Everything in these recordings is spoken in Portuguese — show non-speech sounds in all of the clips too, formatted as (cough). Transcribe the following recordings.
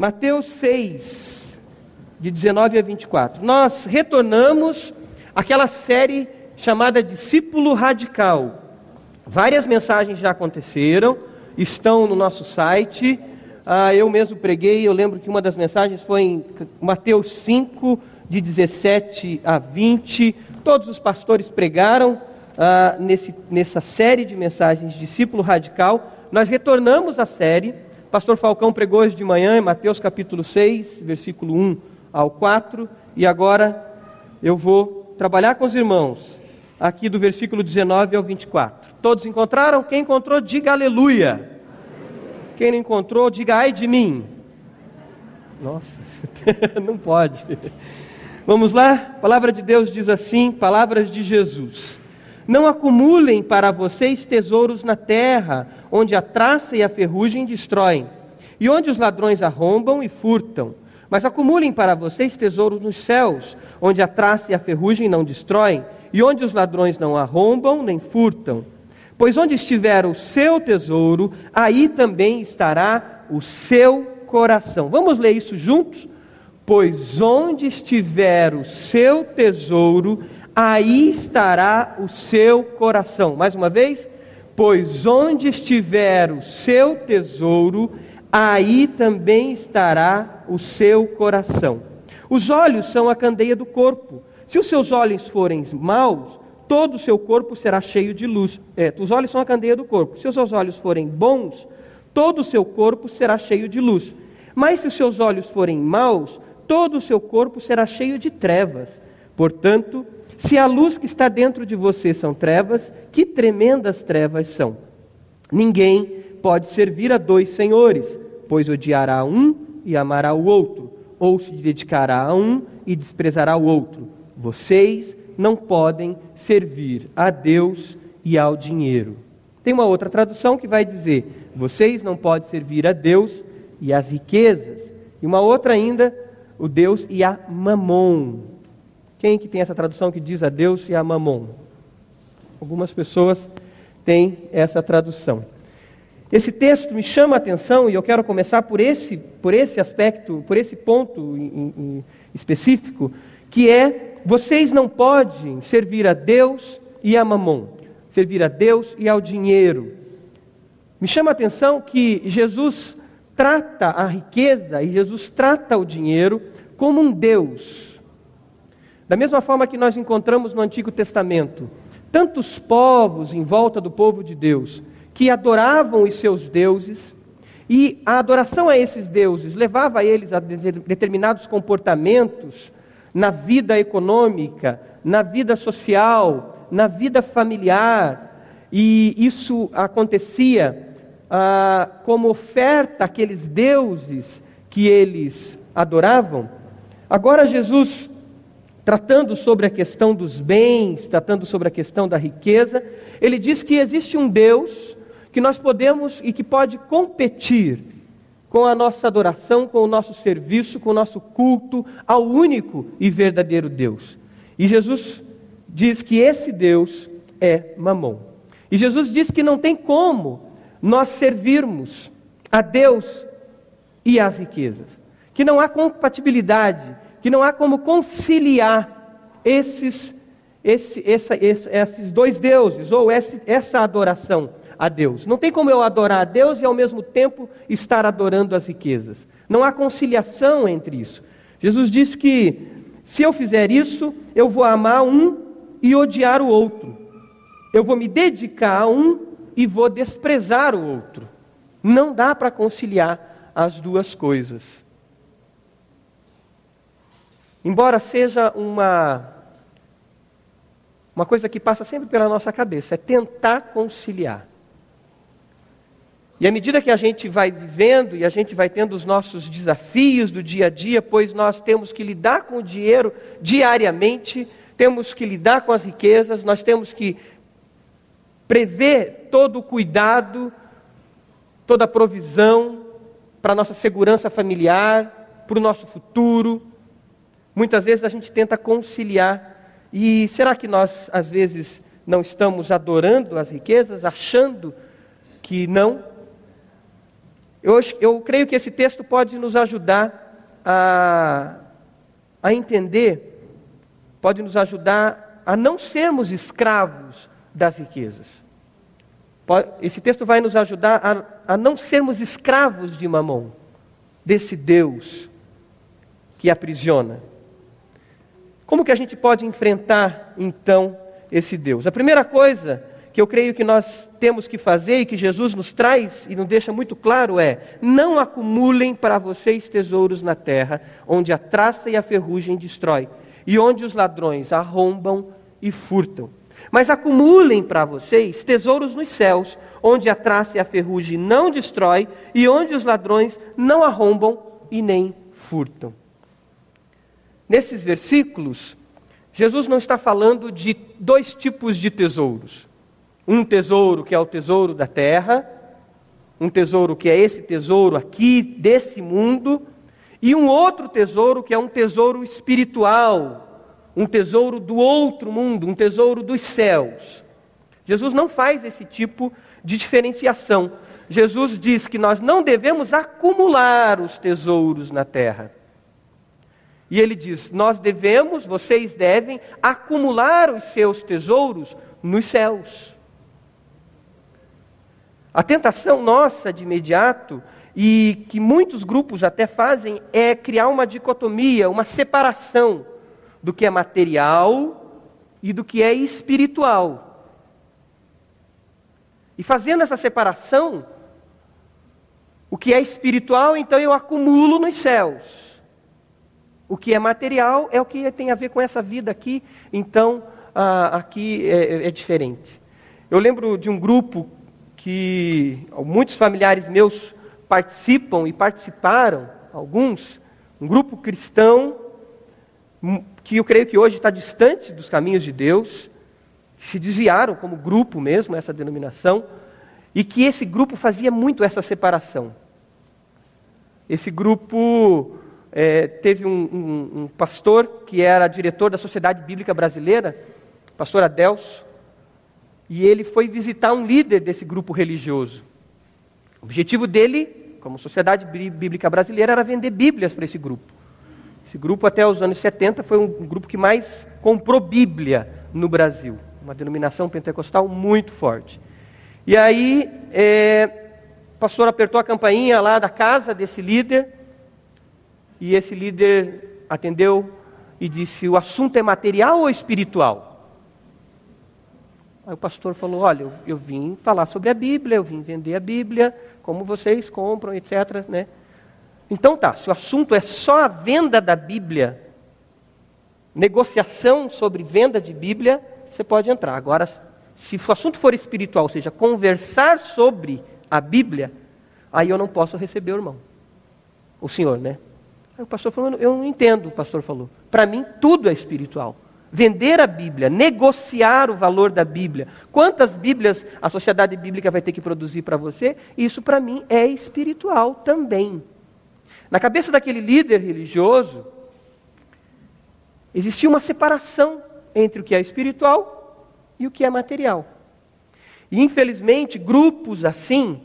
Mateus 6, de 19 a 24. Nós retornamos àquela série chamada Discípulo Radical. Várias mensagens já aconteceram, estão no nosso site. Ah, eu mesmo preguei, eu lembro que uma das mensagens foi em Mateus 5, de 17 a 20. Todos os pastores pregaram ah, nesse, nessa série de mensagens Discípulo Radical. Nós retornamos à série. Pastor Falcão pregou hoje de manhã em Mateus capítulo 6, versículo 1 ao 4. E agora eu vou trabalhar com os irmãos aqui do versículo 19 ao 24. Todos encontraram? Quem encontrou, diga aleluia. Quem não encontrou, diga ai de mim. Nossa, (laughs) não pode. Vamos lá? A palavra de Deus diz assim: palavras de Jesus. Não acumulem para vocês tesouros na terra, onde a traça e a ferrugem destroem, e onde os ladrões arrombam e furtam. Mas acumulem para vocês tesouros nos céus, onde a traça e a ferrugem não destroem, e onde os ladrões não arrombam nem furtam. Pois onde estiver o seu tesouro, aí também estará o seu coração. Vamos ler isso juntos? Pois onde estiver o seu tesouro, aí estará o seu coração. Mais uma vez, pois onde estiver o seu tesouro, aí também estará o seu coração. Os olhos são a candeia do corpo. Se os seus olhos forem maus, todo o seu corpo será cheio de luz. É, os olhos são a candeia do corpo. Se os seus olhos forem bons, todo o seu corpo será cheio de luz. Mas se os seus olhos forem maus, todo o seu corpo será cheio de trevas. Portanto, se a luz que está dentro de você são trevas, que tremendas trevas são. Ninguém pode servir a dois senhores, pois odiará um e amará o outro, ou se dedicará a um e desprezará o outro. Vocês não podem servir a Deus e ao dinheiro. Tem uma outra tradução que vai dizer: vocês não podem servir a Deus e às riquezas. E uma outra ainda, o Deus e a mamon. Quem que tem essa tradução que diz a Deus e a mamon? Algumas pessoas têm essa tradução. Esse texto me chama a atenção e eu quero começar por esse, por esse aspecto, por esse ponto em, em específico, que é vocês não podem servir a Deus e a mamon, servir a Deus e ao dinheiro. Me chama a atenção que Jesus trata a riqueza e Jesus trata o dinheiro como um Deus da mesma forma que nós encontramos no Antigo Testamento tantos povos em volta do povo de Deus que adoravam os seus deuses, e a adoração a esses deuses levava eles a determinados comportamentos na vida econômica, na vida social, na vida familiar, e isso acontecia ah, como oferta àqueles deuses que eles adoravam. Agora Jesus tratando sobre a questão dos bens, tratando sobre a questão da riqueza, ele diz que existe um Deus que nós podemos e que pode competir com a nossa adoração, com o nosso serviço, com o nosso culto ao único e verdadeiro Deus. E Jesus diz que esse Deus é Mamon. E Jesus diz que não tem como nós servirmos a Deus e as riquezas, que não há compatibilidade que não há como conciliar esses, esse, essa, esses dois deuses, ou essa, essa adoração a Deus. Não tem como eu adorar a Deus e ao mesmo tempo estar adorando as riquezas. Não há conciliação entre isso. Jesus disse que se eu fizer isso, eu vou amar um e odiar o outro. Eu vou me dedicar a um e vou desprezar o outro. Não dá para conciliar as duas coisas. Embora seja uma, uma coisa que passa sempre pela nossa cabeça, é tentar conciliar. E à medida que a gente vai vivendo e a gente vai tendo os nossos desafios do dia a dia, pois nós temos que lidar com o dinheiro diariamente, temos que lidar com as riquezas, nós temos que prever todo o cuidado, toda a provisão para a nossa segurança familiar, para o nosso futuro. Muitas vezes a gente tenta conciliar. E será que nós, às vezes, não estamos adorando as riquezas, achando que não? Eu, eu creio que esse texto pode nos ajudar a, a entender, pode nos ajudar a não sermos escravos das riquezas. Esse texto vai nos ajudar a, a não sermos escravos de mamão, desse Deus que aprisiona. Como que a gente pode enfrentar, então, esse Deus? A primeira coisa que eu creio que nós temos que fazer e que Jesus nos traz e nos deixa muito claro é: não acumulem para vocês tesouros na terra, onde a traça e a ferrugem destrói, e onde os ladrões arrombam e furtam. Mas acumulem para vocês tesouros nos céus, onde a traça e a ferrugem não destrói, e onde os ladrões não arrombam e nem furtam. Nesses versículos, Jesus não está falando de dois tipos de tesouros. Um tesouro que é o tesouro da terra, um tesouro que é esse tesouro aqui desse mundo, e um outro tesouro que é um tesouro espiritual, um tesouro do outro mundo, um tesouro dos céus. Jesus não faz esse tipo de diferenciação. Jesus diz que nós não devemos acumular os tesouros na terra. E ele diz: Nós devemos, vocês devem, acumular os seus tesouros nos céus. A tentação nossa de imediato, e que muitos grupos até fazem, é criar uma dicotomia, uma separação do que é material e do que é espiritual. E fazendo essa separação, o que é espiritual, então eu acumulo nos céus. O que é material é o que tem a ver com essa vida aqui, então ah, aqui é, é diferente. Eu lembro de um grupo que muitos familiares meus participam e participaram, alguns, um grupo cristão hum, que eu creio que hoje está distante dos caminhos de Deus, que se desviaram como grupo mesmo, essa denominação, e que esse grupo fazia muito essa separação. Esse grupo é, teve um, um, um, pastor que era diretor da Sociedade Bíblica Brasileira, pastor Adelso, e ele foi visitar um líder desse grupo religioso. O objetivo dele, como Sociedade Bíblica Brasileira, era vender Bíblias para esse grupo. Esse grupo, até os anos 70, foi um grupo que mais comprou Bíblia no Brasil. Uma denominação pentecostal muito forte. E aí, é, o pastor apertou a campainha lá da casa desse líder, e esse líder atendeu e disse: O assunto é material ou espiritual? Aí o pastor falou: Olha, eu, eu, vim falar sobre a Bíblia, eu vim vender a Bíblia, como vocês compram, etc. Né? Então tá, se o assunto é só a venda da Bíblia, negociação sobre venda de Bíblia, você pode entrar. Agora, se o assunto for espiritual, ou seja, conversar sobre a Bíblia, aí eu não posso receber o irmão. O senhor, né? O pastor falou: Eu não entendo, o pastor falou. Para mim, tudo é espiritual vender a Bíblia, negociar o valor da Bíblia. Quantas Bíblias a sociedade bíblica vai ter que produzir para você? Isso para mim é espiritual também. Na cabeça daquele líder religioso, existia uma separação entre o que é espiritual e o que é material. E infelizmente, grupos assim,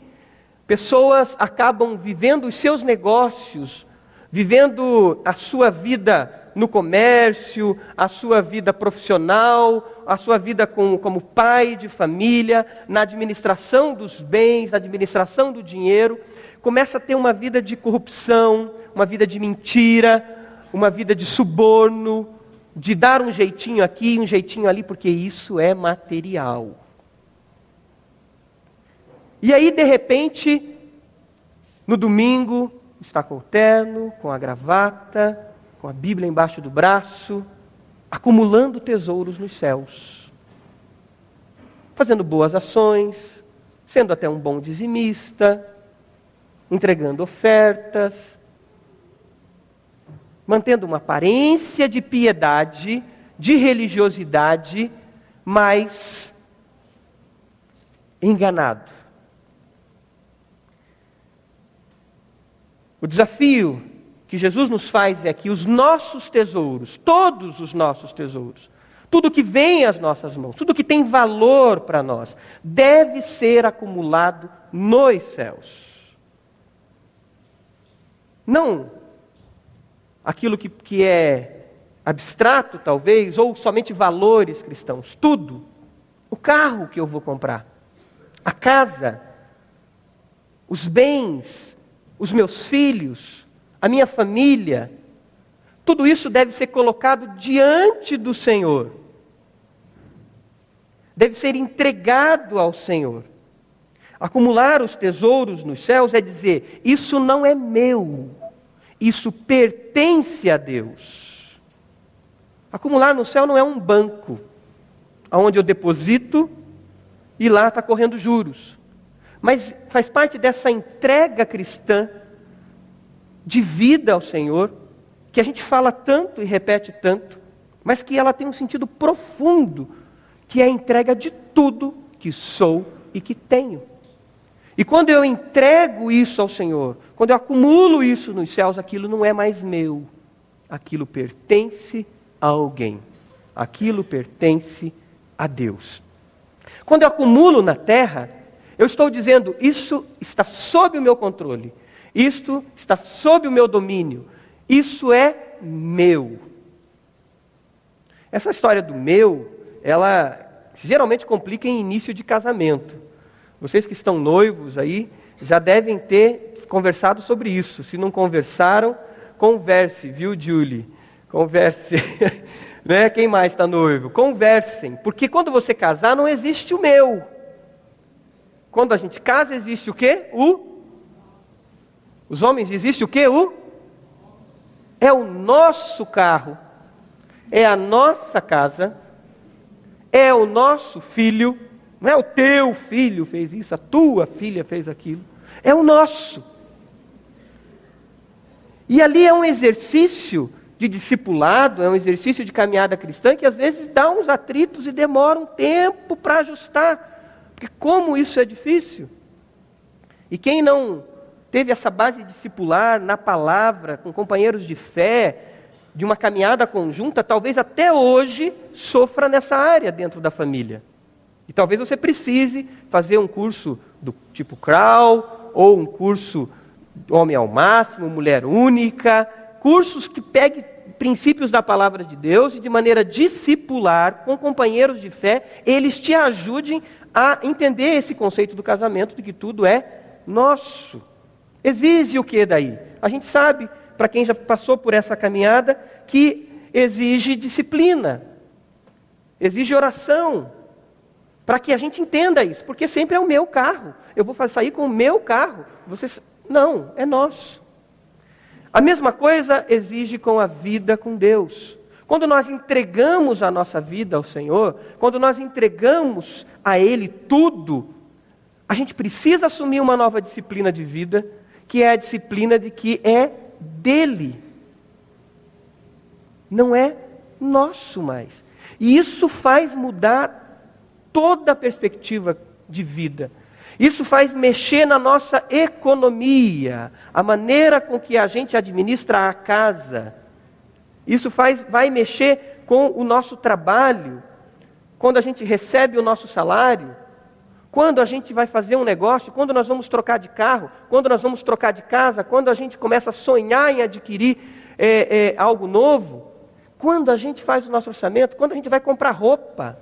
pessoas acabam vivendo os seus negócios, vivendo a sua vida no comércio, a sua vida profissional, a sua vida com, como pai de família, na administração dos bens, na administração do dinheiro, começa a ter uma vida de corrupção, uma vida de mentira, uma vida de suborno, de dar um jeitinho aqui, um jeitinho ali, porque isso é material. E aí, de repente, no domingo, está com o terno, com a gravata, com a Bíblia embaixo do braço, acumulando tesouros nos céus, fazendo boas ações, sendo até um bom dizimista, entregando ofertas, mantendo uma aparência de piedade, de religiosidade, mas enganado. O desafio que Jesus nos faz é que os nossos tesouros, todos os nossos tesouros, tudo que vem às nossas mãos, tudo que tem valor para nós, deve ser acumulado nos céus. Não aquilo que, que é abstrato, talvez, ou somente valores cristãos. Tudo. O carro que eu vou comprar, a casa, os bens, os meus filhos, a minha família, tudo isso deve ser colocado diante do Senhor. Deve ser entregado ao Senhor. Acumular os tesouros nos céus é dizer: isso não é meu, isso pertence a Deus. Acumular no céu não é um banco, onde eu deposito e lá está correndo juros. Mas faz parte dessa entrega cristã de vida ao Senhor, que a gente fala tanto e repete tanto, mas que ela tem um sentido profundo, que é a entrega de tudo que sou e que tenho. E quando eu entrego isso ao Senhor, quando eu acumulo isso nos céus, aquilo não é mais meu, aquilo pertence a alguém, aquilo pertence a Deus. Quando eu acumulo na terra, eu estou dizendo: isso está sob o meu controle, isto está sob o meu domínio, isso é meu. Essa história do meu, ela geralmente complica em início de casamento. Vocês que estão noivos aí já devem ter conversado sobre isso. Se não conversaram, converse, viu, Julie? Converse. (laughs) né? Quem mais está noivo? Conversem. Porque quando você casar, não existe o meu. Quando a gente casa, existe o quê? O. Os homens, existe o quê? O. É o nosso carro. É a nossa casa. É o nosso filho não é o teu filho fez isso, a tua filha fez aquilo. É o nosso. E ali é um exercício de discipulado, é um exercício de caminhada cristã que às vezes dá uns atritos e demora um tempo para ajustar. Porque como isso é difícil. E quem não teve essa base discipular na palavra, com companheiros de fé, de uma caminhada conjunta, talvez até hoje sofra nessa área dentro da família. E talvez você precise fazer um curso do tipo Crawl, ou um curso Homem ao Máximo, Mulher Única, cursos que peguem princípios da palavra de Deus e de maneira discipular, com companheiros de fé, eles te ajudem a entender esse conceito do casamento, de que tudo é nosso. Exige o que daí? A gente sabe, para quem já passou por essa caminhada, que exige disciplina, exige oração, para que a gente entenda isso, porque sempre é o meu carro. Eu vou sair com o meu carro. Vocês... Não, é nosso. A mesma coisa exige com a vida com Deus. Quando nós entregamos a nossa vida ao Senhor, quando nós entregamos a Ele tudo, a gente precisa assumir uma nova disciplina de vida, que é a disciplina de que é dele, não é nosso mais. E isso faz mudar toda a perspectiva de vida. Isso faz mexer na nossa economia, a maneira com que a gente administra a casa. Isso faz, vai mexer com o nosso trabalho, quando a gente recebe o nosso salário, quando a gente vai fazer um negócio, quando nós vamos trocar de carro, quando nós vamos trocar de casa, quando a gente começa a sonhar em adquirir é, é, algo novo, quando a gente faz o nosso orçamento, quando a gente vai comprar roupa.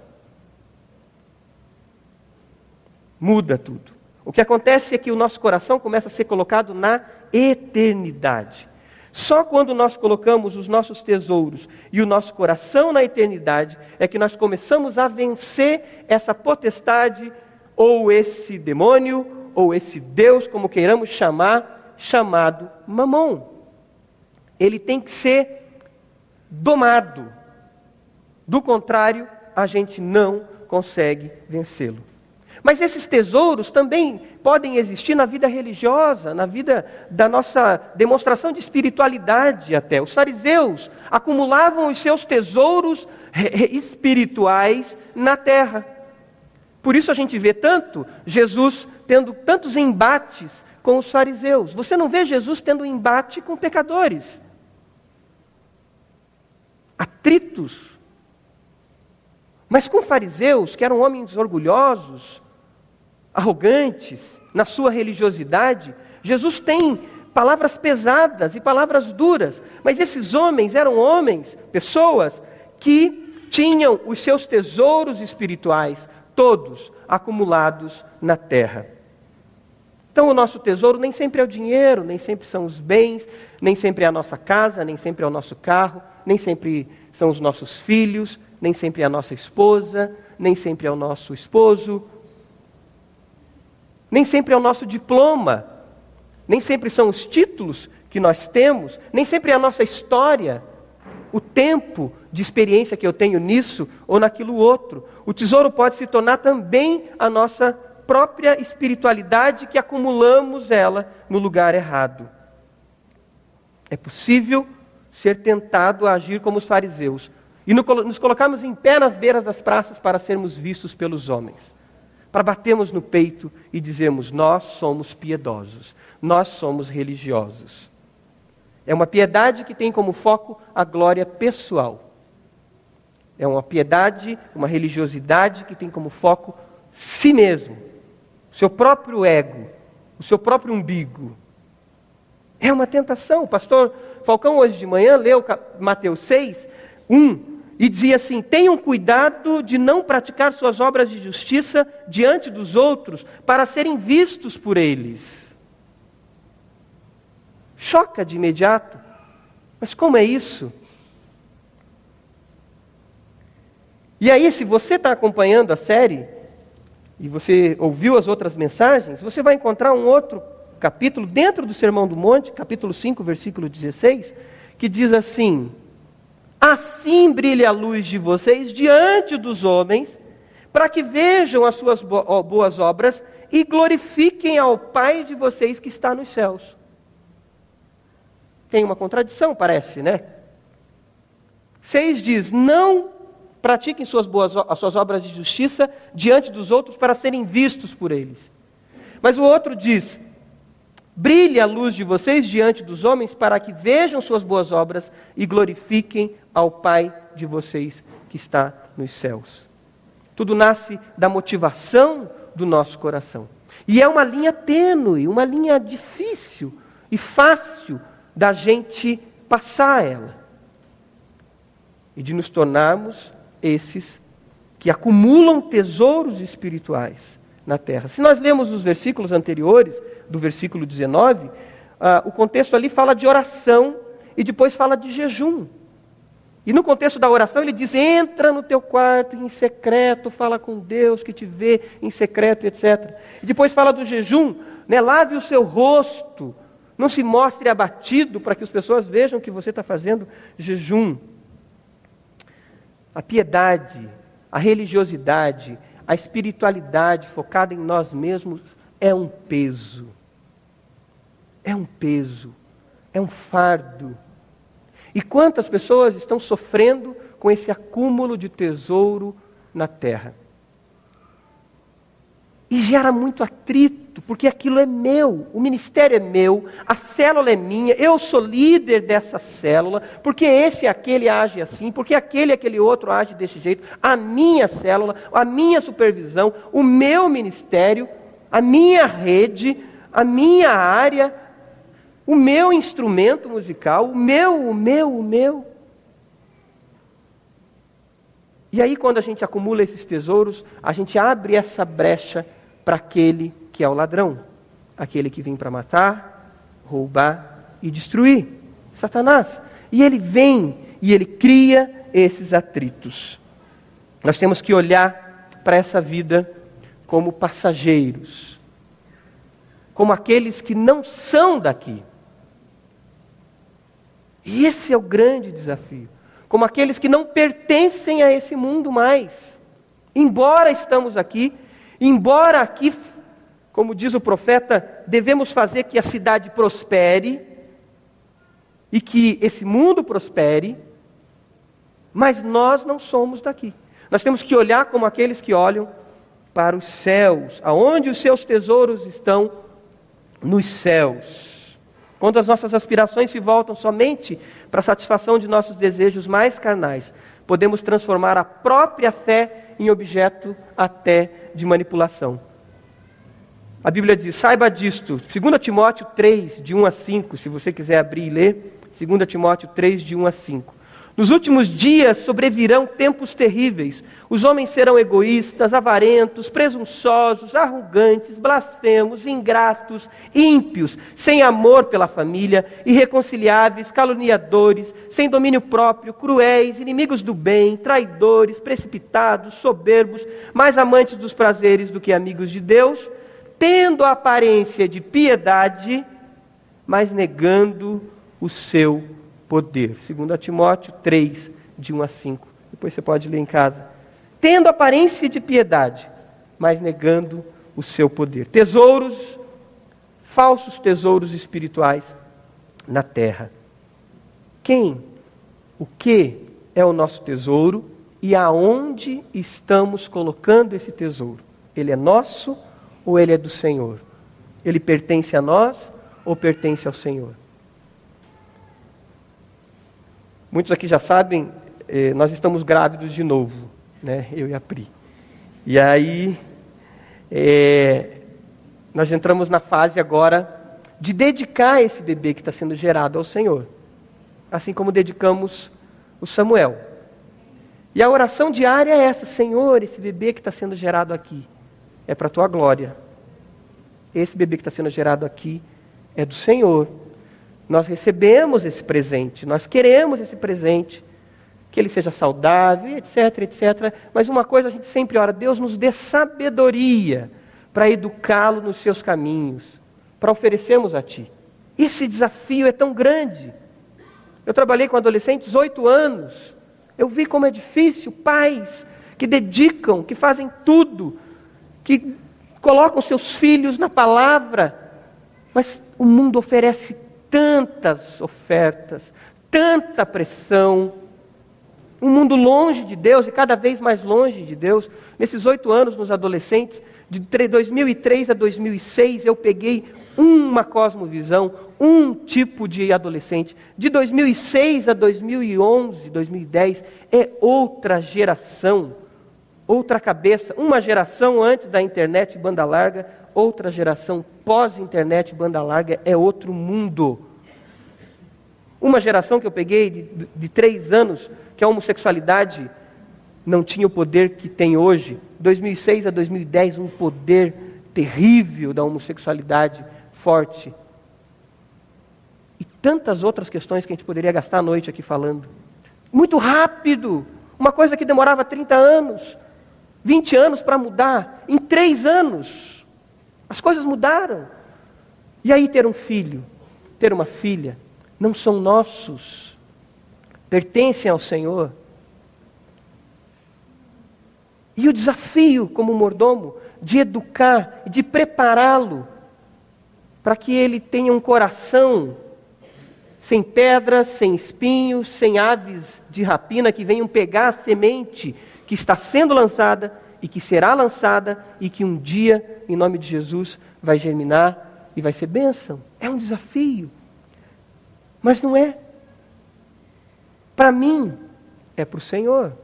muda tudo. O que acontece é que o nosso coração começa a ser colocado na eternidade. Só quando nós colocamos os nossos tesouros e o nosso coração na eternidade é que nós começamos a vencer essa potestade, ou esse demônio, ou esse Deus, como queiramos chamar, chamado Mamon. Ele tem que ser domado. Do contrário, a gente não consegue vencê-lo. Mas esses tesouros também podem existir na vida religiosa, na vida da nossa demonstração de espiritualidade até. Os fariseus acumulavam os seus tesouros espirituais na terra. Por isso a gente vê tanto Jesus tendo tantos embates com os fariseus. Você não vê Jesus tendo embate com pecadores. Atritos. Mas com fariseus, que eram homens orgulhosos, arrogantes na sua religiosidade, Jesus tem palavras pesadas e palavras duras. Mas esses homens eram homens, pessoas, que tinham os seus tesouros espirituais todos acumulados na terra. Então, o nosso tesouro nem sempre é o dinheiro, nem sempre são os bens, nem sempre é a nossa casa, nem sempre é o nosso carro, nem sempre são os nossos filhos, nem sempre é a nossa esposa, nem sempre é o nosso esposo, nem sempre é o nosso diploma, nem sempre são os títulos que nós temos, nem sempre é a nossa história, o tempo de experiência que eu tenho nisso ou naquilo outro. O tesouro pode se tornar também a nossa própria espiritualidade que acumulamos ela no lugar errado. É possível ser tentado a agir como os fariseus e nos colocarmos em pé nas beiras das praças para sermos vistos pelos homens, para batermos no peito e dizermos: Nós somos piedosos, nós somos religiosos. É uma piedade que tem como foco a glória pessoal. É uma piedade, uma religiosidade que tem como foco si mesmo, o seu próprio ego, o seu próprio umbigo. É uma tentação. O pastor Falcão, hoje de manhã, leu Mateus 6, 1, e dizia assim: Tenham cuidado de não praticar suas obras de justiça diante dos outros, para serem vistos por eles. Choca de imediato. Mas como é isso? E aí, se você está acompanhando a série, e você ouviu as outras mensagens, você vai encontrar um outro capítulo dentro do Sermão do Monte, capítulo 5, versículo 16, que diz assim: Assim brilhe a luz de vocês diante dos homens, para que vejam as suas boas obras e glorifiquem ao Pai de vocês que está nos céus. Tem uma contradição, parece, né? Seis diz: Não pratiquem suas, boas, as suas obras de justiça diante dos outros para serem vistos por eles. Mas o outro diz: Brilhe a luz de vocês diante dos homens para que vejam suas boas obras e glorifiquem ao Pai de vocês que está nos céus. Tudo nasce da motivação do nosso coração. E é uma linha tênue, uma linha difícil e fácil da gente passar ela e de nos tornarmos esses que acumulam tesouros espirituais na terra. Se nós lemos os versículos anteriores, do versículo 19, uh, ah, o contexto ali fala de oração e depois fala de jejum. E no contexto da oração ele diz: entra no teu quarto em secreto, fala com Deus que te vê em secreto, etc. E depois fala do jejum, né, lave o seu rosto, não se mostre abatido para que as pessoas vejam que você está fazendo jejum. A piedade, a religiosidade, a espiritualidade focada em nós mesmos é um peso. É um peso. É um fardo. E quantas pessoas estão sofrendo com esse acúmulo de tesouro na terra? E gera muito atrito, porque aquilo é meu, o ministério é meu, a célula é minha, eu sou líder dessa célula, porque esse e aquele age assim, porque aquele e aquele outro age desse jeito, a minha célula, a minha supervisão, o meu ministério, a minha rede, a minha área, o meu instrumento musical, o meu, o meu, o meu. E aí, quando a gente acumula esses tesouros, a gente abre essa brecha para aquele que é o ladrão, aquele que vem para matar, roubar e destruir Satanás. E ele vem e ele cria esses atritos. Nós temos que olhar para essa vida como passageiros, como aqueles que não são daqui. E esse é o grande desafio. Como aqueles que não pertencem a esse mundo mais. Embora estamos aqui, Embora aqui, como diz o profeta, devemos fazer que a cidade prospere e que esse mundo prospere, mas nós não somos daqui. Nós temos que olhar como aqueles que olham para os céus, aonde os seus tesouros estão nos céus. Quando as nossas aspirações se voltam somente para a satisfação de nossos desejos mais carnais, podemos transformar a própria fé em objeto até de manipulação. A Bíblia diz: saiba disto. 2 Timóteo 3, de 1 a 5, se você quiser abrir e ler. 2 Timóteo 3, de 1 a 5. Nos últimos dias sobrevirão tempos terríveis. Os homens serão egoístas, avarentos, presunçosos, arrogantes, blasfemos, ingratos, ímpios, sem amor pela família, irreconciliáveis, caluniadores, sem domínio próprio, cruéis, inimigos do bem, traidores, precipitados, soberbos, mais amantes dos prazeres do que amigos de Deus, tendo a aparência de piedade, mas negando o seu poder. Segundo Timóteo 3, de 1 a 5. Depois você pode ler em casa. Tendo aparência de piedade, mas negando o seu poder. Tesouros, falsos tesouros espirituais na terra. Quem, o que é o nosso tesouro e aonde estamos colocando esse tesouro? Ele é nosso ou ele é do Senhor? Ele pertence a nós ou pertence ao Senhor? Muitos aqui já sabem, eh, nós estamos grávidos de novo, né? Eu e a Pri. E aí, eh, nós entramos na fase agora de dedicar esse bebê que está sendo gerado ao Senhor, assim como dedicamos o Samuel. E a oração diária é essa: Senhor, esse bebê que está sendo gerado aqui é para a tua glória. Esse bebê que está sendo gerado aqui é do Senhor. Nós recebemos esse presente, nós queremos esse presente, que ele seja saudável, etc, etc. Mas uma coisa a gente sempre ora: Deus nos dê sabedoria para educá-lo nos seus caminhos, para oferecermos a Ti. Esse desafio é tão grande. Eu trabalhei com adolescentes oito anos. Eu vi como é difícil, pais que dedicam, que fazem tudo, que colocam seus filhos na palavra, mas o mundo oferece tantas ofertas, tanta pressão. Um mundo longe de Deus e cada vez mais longe de Deus. Nesses oito anos nos adolescentes, de 2003 a 2006, eu peguei uma cosmovisão, um tipo de adolescente. De 2006 a 2011, 2010, é outra geração, outra cabeça. Uma geração antes da internet banda larga, outra geração pós-internet banda larga é outro mundo. Uma geração que eu peguei de, de, três anos, que a homossexualidade não tinha o poder que tem hoje. 2006 a 2010, um poder terrível da homossexualidade forte. E tantas outras questões que a gente poderia gastar a noite aqui falando. Muito rápido. Uma coisa que demorava 30 anos, 20 anos para mudar, em três anos as coisas mudaram. E aí ter um filho, ter uma filha, não são nossos, pertencem ao Senhor. E o desafio como mordomo de educar, de prepará-lo para que ele tenha um coração sem pedras, sem espinhos, sem aves de rapina que venham pegar a semente que está sendo lançada e que será lançada e que um dia, em nome de Jesus, vai germinar e vai ser bênção. É um desafio. Mas não é. Para mim, é para o Senhor.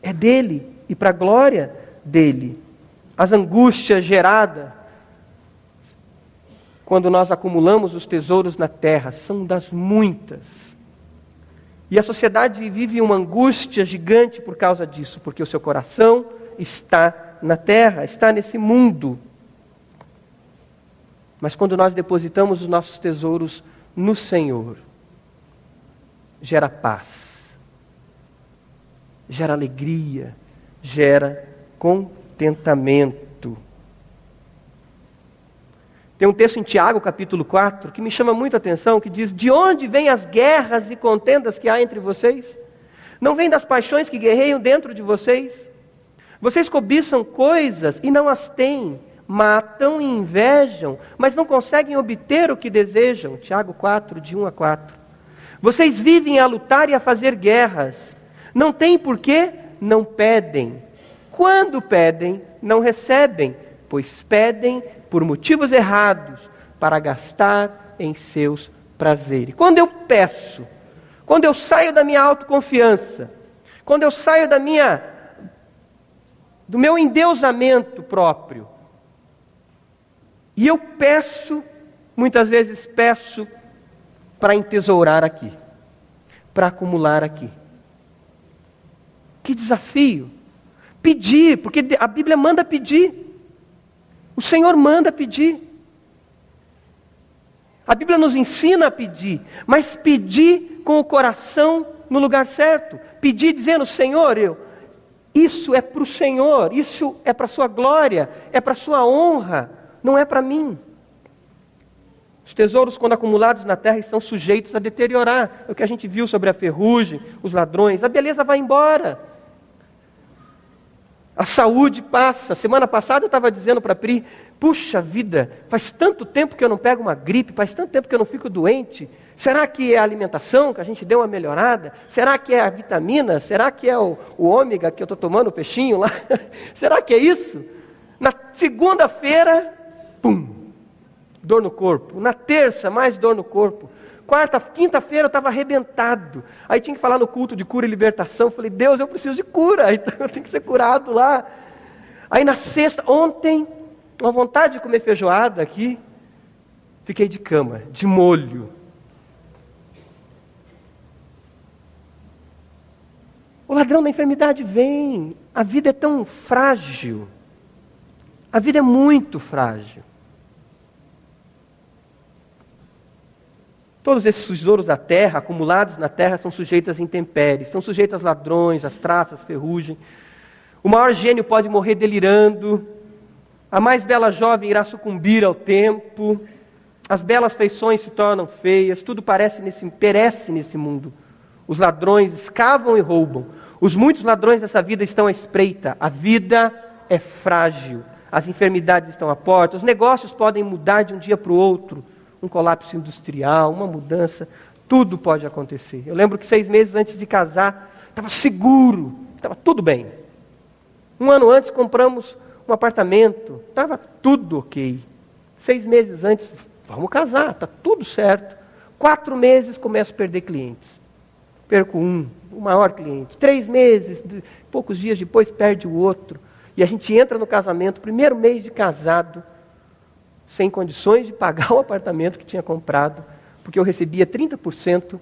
É dele e para a glória dele. As angústias geradas quando nós acumulamos os tesouros na terra são das muitas. E a sociedade vive uma angústia gigante por causa disso, porque o seu coração está na terra, está nesse mundo. Mas quando nós depositamos os nossos tesouros no Senhor, gera paz, gera alegria, gera contentamento. Tem um texto em Tiago, capítulo 4, que me chama muito a atenção, que diz: De onde vêm as guerras e contendas que há entre vocês? Não vem das paixões que guerreiam dentro de vocês? Vocês cobiçam coisas e não as têm, matam e invejam, mas não conseguem obter o que desejam. Tiago 4, de 1 a 4. Vocês vivem a lutar e a fazer guerras. Não têm porquê? Não pedem. Quando pedem, não recebem, pois pedem por motivos errados, para gastar em seus prazeres. Quando eu peço, quando eu saio da minha autoconfiança, quando eu saio da minha do meu endeusamento próprio. E eu peço, muitas vezes peço, para entesourar aqui, para acumular aqui. Que desafio! Pedir, porque a Bíblia manda pedir. O Senhor manda pedir. A Bíblia nos ensina a pedir, mas pedir com o coração no lugar certo. Pedir dizendo: Senhor, eu, isso é para o Senhor, isso é para a Sua glória, é para a Sua honra, não é para mim. Os tesouros, quando acumulados na terra, estão sujeitos a deteriorar. É o que a gente viu sobre a ferrugem, os ladrões. A beleza vai embora. A saúde passa. Semana passada eu estava dizendo para Pri: puxa vida, faz tanto tempo que eu não pego uma gripe, faz tanto tempo que eu não fico doente. Será que é a alimentação que a gente deu uma melhorada? Será que é a vitamina? Será que é o, o ômega que eu estou tomando, o peixinho lá? (laughs) Será que é isso? Na segunda-feira, pum, dor no corpo. Na terça, mais dor no corpo. Quarta, quinta-feira eu estava arrebentado. Aí tinha que falar no culto de cura e libertação. Falei, Deus, eu preciso de cura, (laughs) então eu tenho que ser curado lá. Aí na sexta, ontem, uma vontade de comer feijoada aqui. Fiquei de cama, de molho. O ladrão da enfermidade vem. A vida é tão frágil. A vida é muito frágil. Todos esses tesouros da terra, acumulados na terra, são sujeitos às intempéries, são sujeitos às ladrões, às traças, ferrugem. O maior gênio pode morrer delirando, a mais bela jovem irá sucumbir ao tempo, as belas feições se tornam feias, tudo parece nesse, perece nesse mundo. Os ladrões escavam e roubam, os muitos ladrões dessa vida estão à espreita. A vida é frágil. As enfermidades estão à porta. Os negócios podem mudar de um dia para o outro. Um colapso industrial, uma mudança. Tudo pode acontecer. Eu lembro que seis meses antes de casar, estava seguro, estava tudo bem. Um ano antes compramos um apartamento, estava tudo ok. Seis meses antes, vamos casar, está tudo certo. Quatro meses começo a perder clientes. Perco um, o maior cliente. Três meses, poucos dias depois, perde o outro. E a gente entra no casamento, primeiro mês de casado, sem condições de pagar o apartamento que tinha comprado, porque eu recebia 30%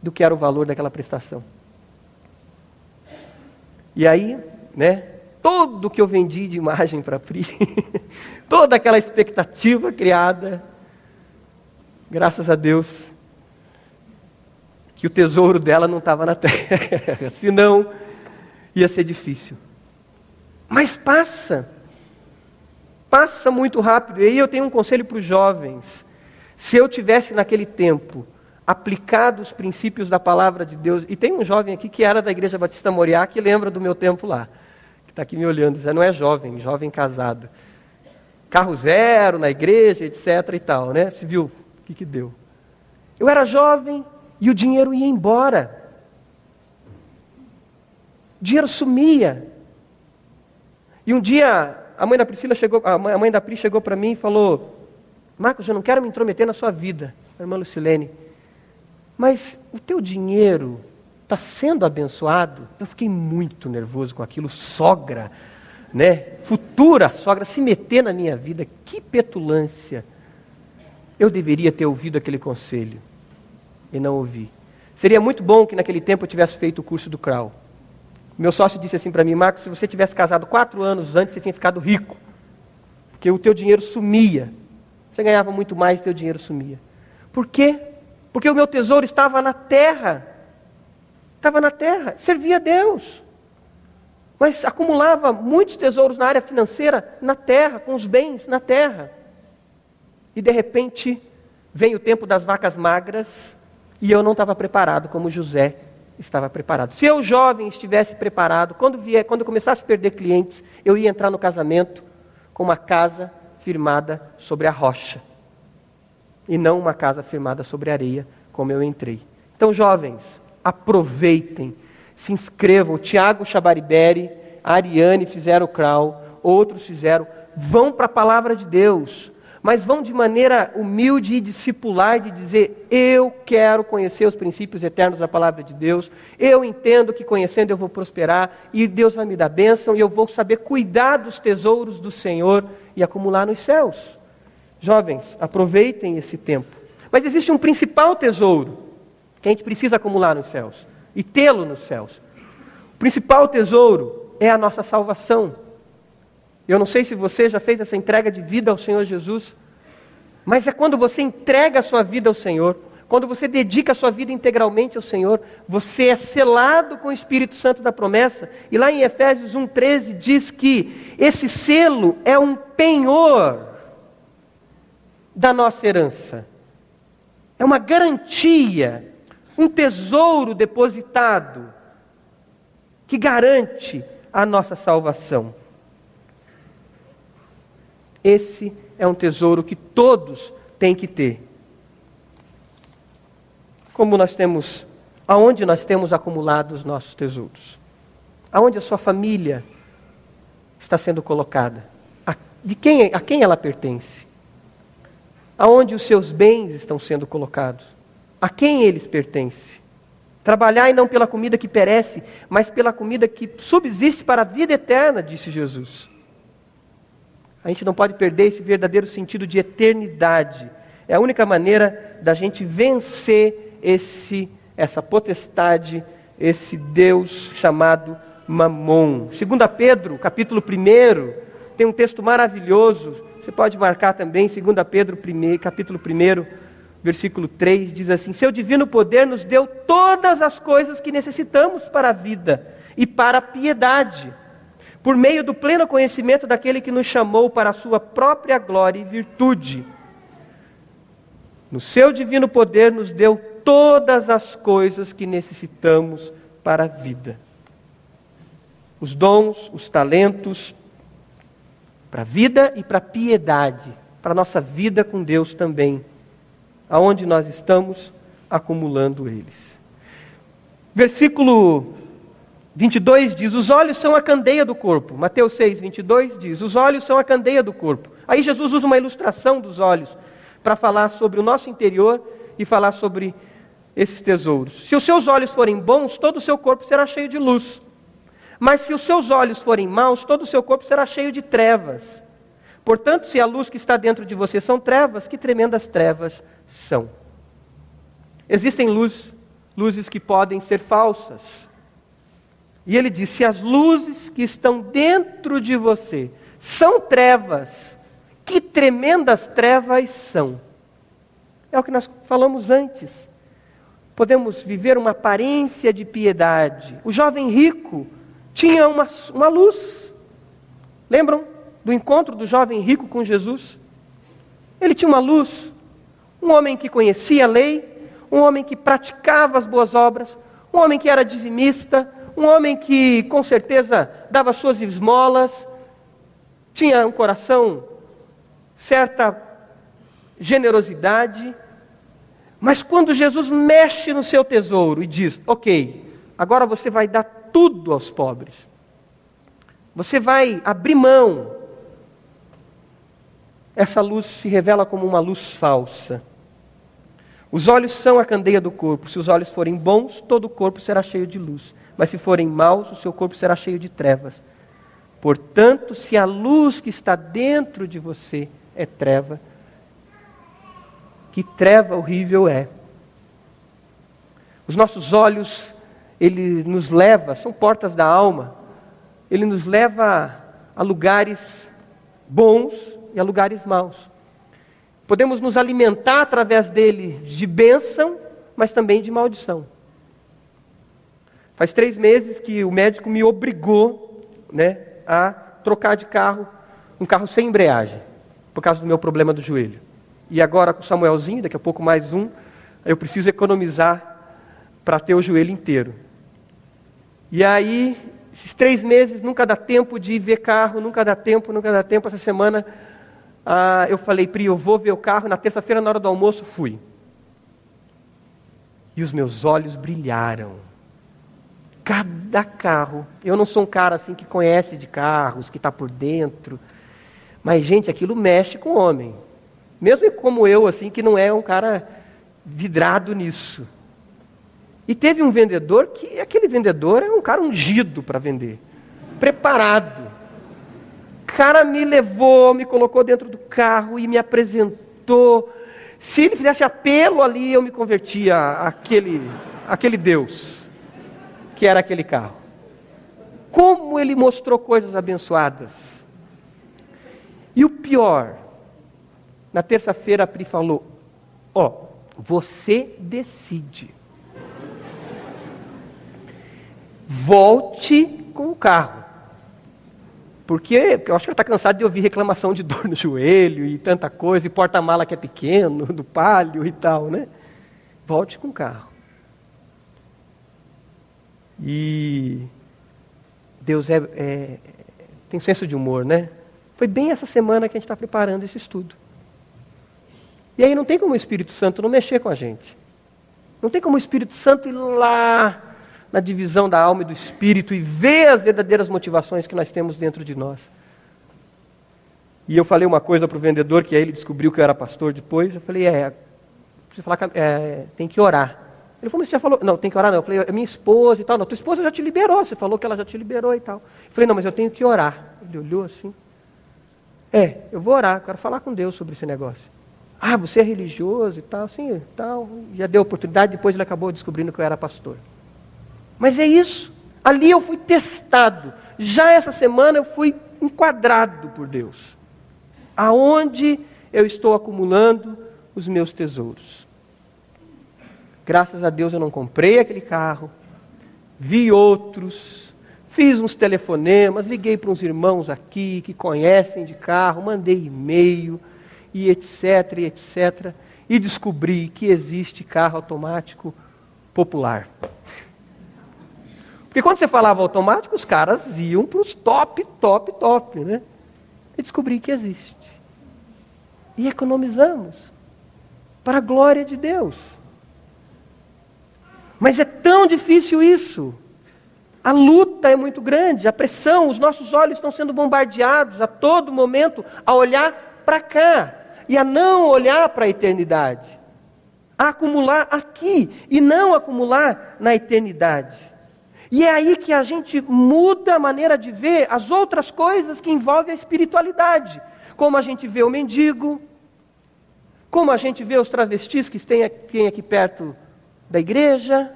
do que era o valor daquela prestação. E aí, né, todo que eu vendi de imagem para a Pri, (laughs) toda aquela expectativa criada, graças a Deus, que o tesouro dela não estava na (laughs) terra, senão ia ser difícil. Mas passa, passa muito rápido. E aí eu tenho um conselho para os jovens. Se eu tivesse naquele tempo aplicado os princípios da palavra de Deus, e tem um jovem aqui que era da Igreja Batista Moriá que lembra do meu tempo lá, que está aqui me olhando, já não é jovem, jovem casado. Carro zero na igreja, etc. e tal, né? Você viu o que, que deu? Eu era jovem, e o dinheiro ia embora. O dinheiro sumia. E um dia a mãe da Priscila chegou, a mãe da Pri chegou para mim e falou: Marcos, eu não quero me intrometer na sua vida, irmã Lucilene, mas o teu dinheiro está sendo abençoado? Eu fiquei muito nervoso com aquilo, sogra, né? Futura sogra se meter na minha vida, que petulância. Eu deveria ter ouvido aquele conselho e não ouvi. Seria muito bom que naquele tempo eu tivesse feito o curso do CRAU. Meu sócio disse assim para mim, Marcos, se você tivesse casado quatro anos antes, você tinha ficado rico. Porque o teu dinheiro sumia. Você ganhava muito mais e teu dinheiro sumia. Por quê? Porque o meu tesouro estava na terra. Estava na terra, servia a Deus. Mas acumulava muitos tesouros na área financeira, na terra, com os bens na terra. E de repente, vem o tempo das vacas magras, e eu não estava preparado como José estava preparado. Se eu, jovem, estivesse preparado, quando, vier, quando começasse a perder clientes, eu ia entrar no casamento com uma casa firmada sobre a rocha. E não uma casa firmada sobre a areia, como eu entrei. Então, jovens, aproveitem, se inscrevam. O Tiago Chabariberi, a Ariane fizeram o crawl, outros fizeram. Vão para a palavra de Deus mas vão de maneira humilde e discipular, de dizer: Eu quero conhecer os princípios eternos da palavra de Deus, eu entendo que conhecendo eu vou prosperar, e Deus vai me dar bênção, e eu vou saber cuidar dos tesouros do Senhor e acumular nos céus. Jovens, aproveitem esse tempo. Mas existe um principal tesouro que a gente precisa acumular nos céus e tê-lo nos céus. O principal tesouro é a nossa salvação. Eu não sei se você já fez essa entrega de vida ao Senhor Jesus, mas é quando você entrega a sua vida ao Senhor, quando você dedica a sua vida integralmente ao Senhor, você é selado com o Espírito Santo da promessa. E lá em Efésios 1,13 diz que esse selo é um penhor da nossa herança. É uma garantia, um tesouro depositado que garante a nossa salvação. Esse é um tesouro que todos têm que ter. Como nós temos, aonde nós temos acumulado os nossos tesouros? Aonde a sua família está sendo colocada? A, de quem, a quem ela pertence? Aonde os seus bens estão sendo colocados? A quem eles pertencem? Trabalhai não pela comida que perece, mas pela comida que subsiste para a vida eterna, disse Jesus. A gente não pode perder esse verdadeiro sentido de eternidade. É a única maneira da gente vencer esse essa potestade, esse Deus chamado Mamon. Segundo Pedro, capítulo 1, tem um texto maravilhoso. Você pode marcar também, 2 Pedro 1, capítulo 1, versículo 3, diz assim: Seu divino poder nos deu todas as coisas que necessitamos para a vida e para a piedade por meio do pleno conhecimento daquele que nos chamou para a sua própria glória e virtude. No seu divino poder nos deu todas as coisas que necessitamos para a vida. Os dons, os talentos, para a vida e para a piedade, para a nossa vida com Deus também, aonde nós estamos acumulando eles. Versículo 22 diz: Os olhos são a candeia do corpo. Mateus 6, 22 diz: Os olhos são a candeia do corpo. Aí Jesus usa uma ilustração dos olhos para falar sobre o nosso interior e falar sobre esses tesouros. Se os seus olhos forem bons, todo o seu corpo será cheio de luz. Mas se os seus olhos forem maus, todo o seu corpo será cheio de trevas. Portanto, se a luz que está dentro de você são trevas, que tremendas trevas são. Existem luz, luzes que podem ser falsas. E ele diz: se as luzes que estão dentro de você são trevas, que tremendas trevas são. É o que nós falamos antes. Podemos viver uma aparência de piedade. O jovem rico tinha uma, uma luz. Lembram do encontro do jovem rico com Jesus? Ele tinha uma luz. Um homem que conhecia a lei, um homem que praticava as boas obras, um homem que era dizimista, um homem que com certeza dava suas esmolas, tinha um coração, certa generosidade, mas quando Jesus mexe no seu tesouro e diz: Ok, agora você vai dar tudo aos pobres, você vai abrir mão, essa luz se revela como uma luz falsa. Os olhos são a candeia do corpo. Se os olhos forem bons, todo o corpo será cheio de luz mas se forem maus, o seu corpo será cheio de trevas. Portanto, se a luz que está dentro de você é treva, que treva horrível é. Os nossos olhos, ele nos leva, são portas da alma, ele nos leva a lugares bons e a lugares maus. Podemos nos alimentar através dele de bênção, mas também de maldição. Faz três meses que o médico me obrigou né, a trocar de carro, um carro sem embreagem, por causa do meu problema do joelho. E agora com o Samuelzinho, daqui a pouco mais um, eu preciso economizar para ter o joelho inteiro. E aí, esses três meses nunca dá tempo de ver carro, nunca dá tempo, nunca dá tempo. Essa semana ah, eu falei, Pri, eu vou ver o carro. Na terça-feira, na hora do almoço, fui. E os meus olhos brilharam cada carro. Eu não sou um cara assim que conhece de carros, que está por dentro. Mas, gente, aquilo mexe com o homem. Mesmo como eu, assim, que não é um cara vidrado nisso. E teve um vendedor que, aquele vendedor é um cara ungido para vender. Preparado. cara me levou, me colocou dentro do carro e me apresentou. Se ele fizesse apelo ali, eu me convertia àquele, àquele Deus, que era aquele carro. Como ele mostrou coisas abençoadas. E o pior, na terça-feira a Pri falou: Ó, oh, você decide. Volte com o carro. Porque eu acho que ela está cansada de ouvir reclamação de (laughs) dor no joelho e tanta coisa, e porta-mala que é pequeno, do palio e tal, né? Volte com o carro. E Deus é, é, tem senso de humor, né? Foi bem essa semana que a gente está preparando esse estudo. E aí não tem como o Espírito Santo não mexer com a gente. Não tem como o Espírito Santo ir lá na divisão da alma e do espírito e ver as verdadeiras motivações que nós temos dentro de nós. E eu falei uma coisa para o vendedor, que aí ele descobriu que eu era pastor depois. Eu falei, é, falar, é, tem que orar. Ele falou, mas você já falou? Não, tem que orar não. Eu falei, é minha esposa e tal. Não, tua esposa já te liberou, você falou que ela já te liberou e tal. Eu falei, não, mas eu tenho que orar. Ele olhou assim. É, eu vou orar, quero falar com Deus sobre esse negócio. Ah, você é religioso e tal, assim, tal. Já deu oportunidade, depois ele acabou descobrindo que eu era pastor. Mas é isso. Ali eu fui testado. Já essa semana eu fui enquadrado por Deus. Aonde eu estou acumulando os meus tesouros. Graças a Deus eu não comprei aquele carro, vi outros, fiz uns telefonemas, liguei para uns irmãos aqui que conhecem de carro, mandei e-mail e etc, e etc, e descobri que existe carro automático popular. Porque quando você falava automático, os caras iam para os top, top, top, né? E descobri que existe. E economizamos. Para a glória de Deus. Mas é tão difícil isso. A luta é muito grande, a pressão, os nossos olhos estão sendo bombardeados a todo momento a olhar para cá e a não olhar para a eternidade. A acumular aqui e não acumular na eternidade. E é aí que a gente muda a maneira de ver as outras coisas que envolvem a espiritualidade. Como a gente vê o mendigo, como a gente vê os travestis que têm aqui perto da igreja,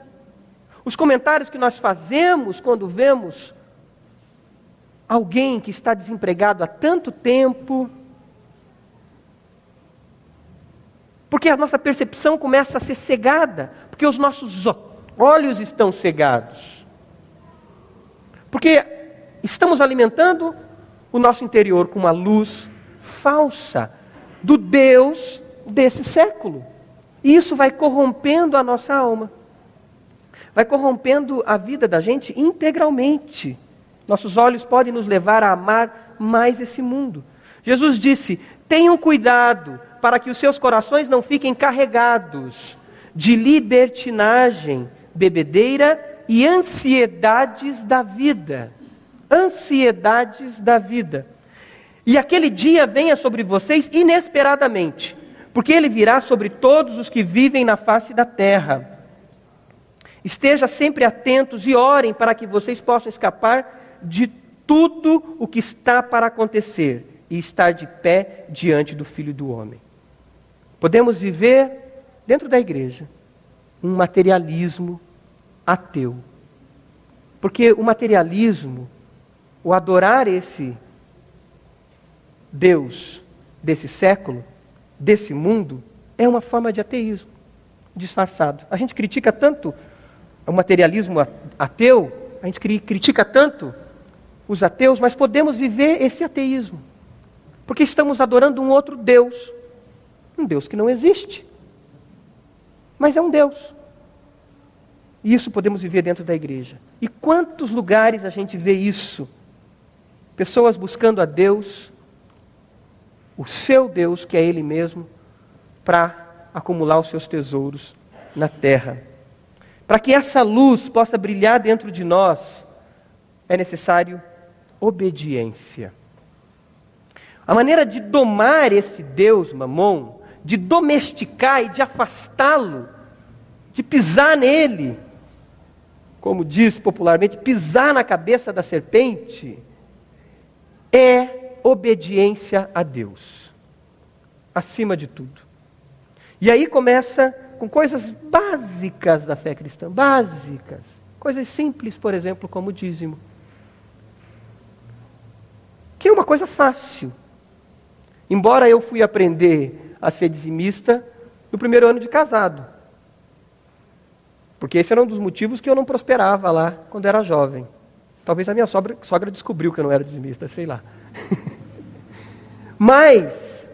os comentários que nós fazemos quando vemos alguém que está desempregado há tanto tempo. Porque a nossa percepção começa a ser cegada, porque os nossos olhos estão cegados. Porque estamos alimentando o nosso interior com uma luz falsa do Deus desse século. E isso vai corrompendo a nossa alma. Vai corrompendo a vida da gente integralmente. Nossos olhos podem nos levar a amar mais esse mundo. Jesus disse: tenham cuidado para que os seus corações não fiquem carregados de libertinagem, bebedeira e ansiedades da vida. Ansiedades da vida. E aquele dia venha sobre vocês inesperadamente, porque ele virá sobre todos os que vivem na face da terra. Esteja sempre atentos e orem para que vocês possam escapar de tudo o que está para acontecer e estar de pé diante do Filho do Homem. Podemos viver dentro da igreja um materialismo ateu. Porque o materialismo, o adorar esse Deus desse século, desse mundo, é uma forma de ateísmo disfarçado. A gente critica tanto o materialismo ateu, a gente critica tanto os ateus, mas podemos viver esse ateísmo. Porque estamos adorando um outro Deus. Um Deus que não existe. Mas é um Deus. E isso podemos viver dentro da igreja. E quantos lugares a gente vê isso? Pessoas buscando a Deus, o seu Deus, que é Ele mesmo, para acumular os seus tesouros na terra. Para que essa luz possa brilhar dentro de nós, é necessário obediência. A maneira de domar esse Deus, Mamon, de domesticar e de afastá-lo, de pisar nele, como diz popularmente, pisar na cabeça da serpente, é obediência a Deus, acima de tudo. E aí começa com coisas básicas da fé cristã, básicas, coisas simples, por exemplo, como o dízimo. Que é uma coisa fácil. Embora eu fui aprender a ser dizimista no primeiro ano de casado. Porque esse era um dos motivos que eu não prosperava lá quando era jovem. Talvez a minha sogra, sogra descobriu que eu não era dizimista, sei lá. (laughs) Mas,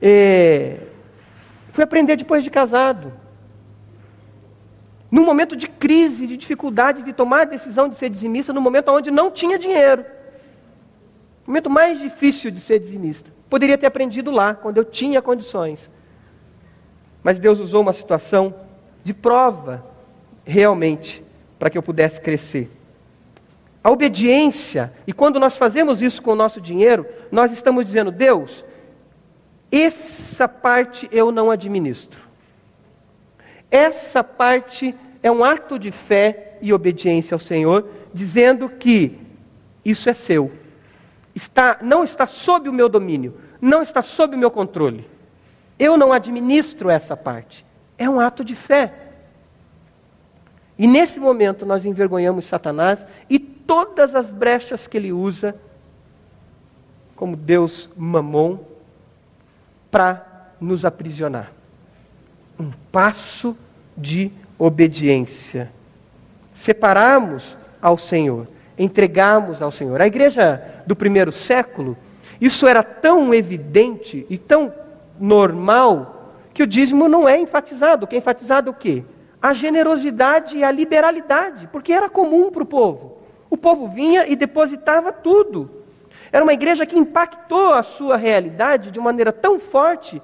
é, fui aprender depois de casado. Num momento de crise, de dificuldade de tomar a decisão de ser dizimista, no momento onde não tinha dinheiro. Momento mais difícil de ser dizimista. Poderia ter aprendido lá, quando eu tinha condições. Mas Deus usou uma situação de prova, realmente, para que eu pudesse crescer. A obediência, e quando nós fazemos isso com o nosso dinheiro, nós estamos dizendo: Deus, essa parte eu não administro. Essa parte é um ato de fé e obediência ao Senhor, dizendo que isso é seu. Está, não está sob o meu domínio, não está sob o meu controle. Eu não administro essa parte. É um ato de fé. E nesse momento nós envergonhamos Satanás e todas as brechas que ele usa, como Deus mamon, para nos aprisionar. Um passo de obediência. Separarmos ao Senhor, entregarmos ao Senhor. A igreja do primeiro século, isso era tão evidente e tão normal que o dízimo não é enfatizado. O que é enfatizado o quê? A generosidade e a liberalidade, porque era comum para o povo. O povo vinha e depositava tudo. Era uma igreja que impactou a sua realidade de maneira tão forte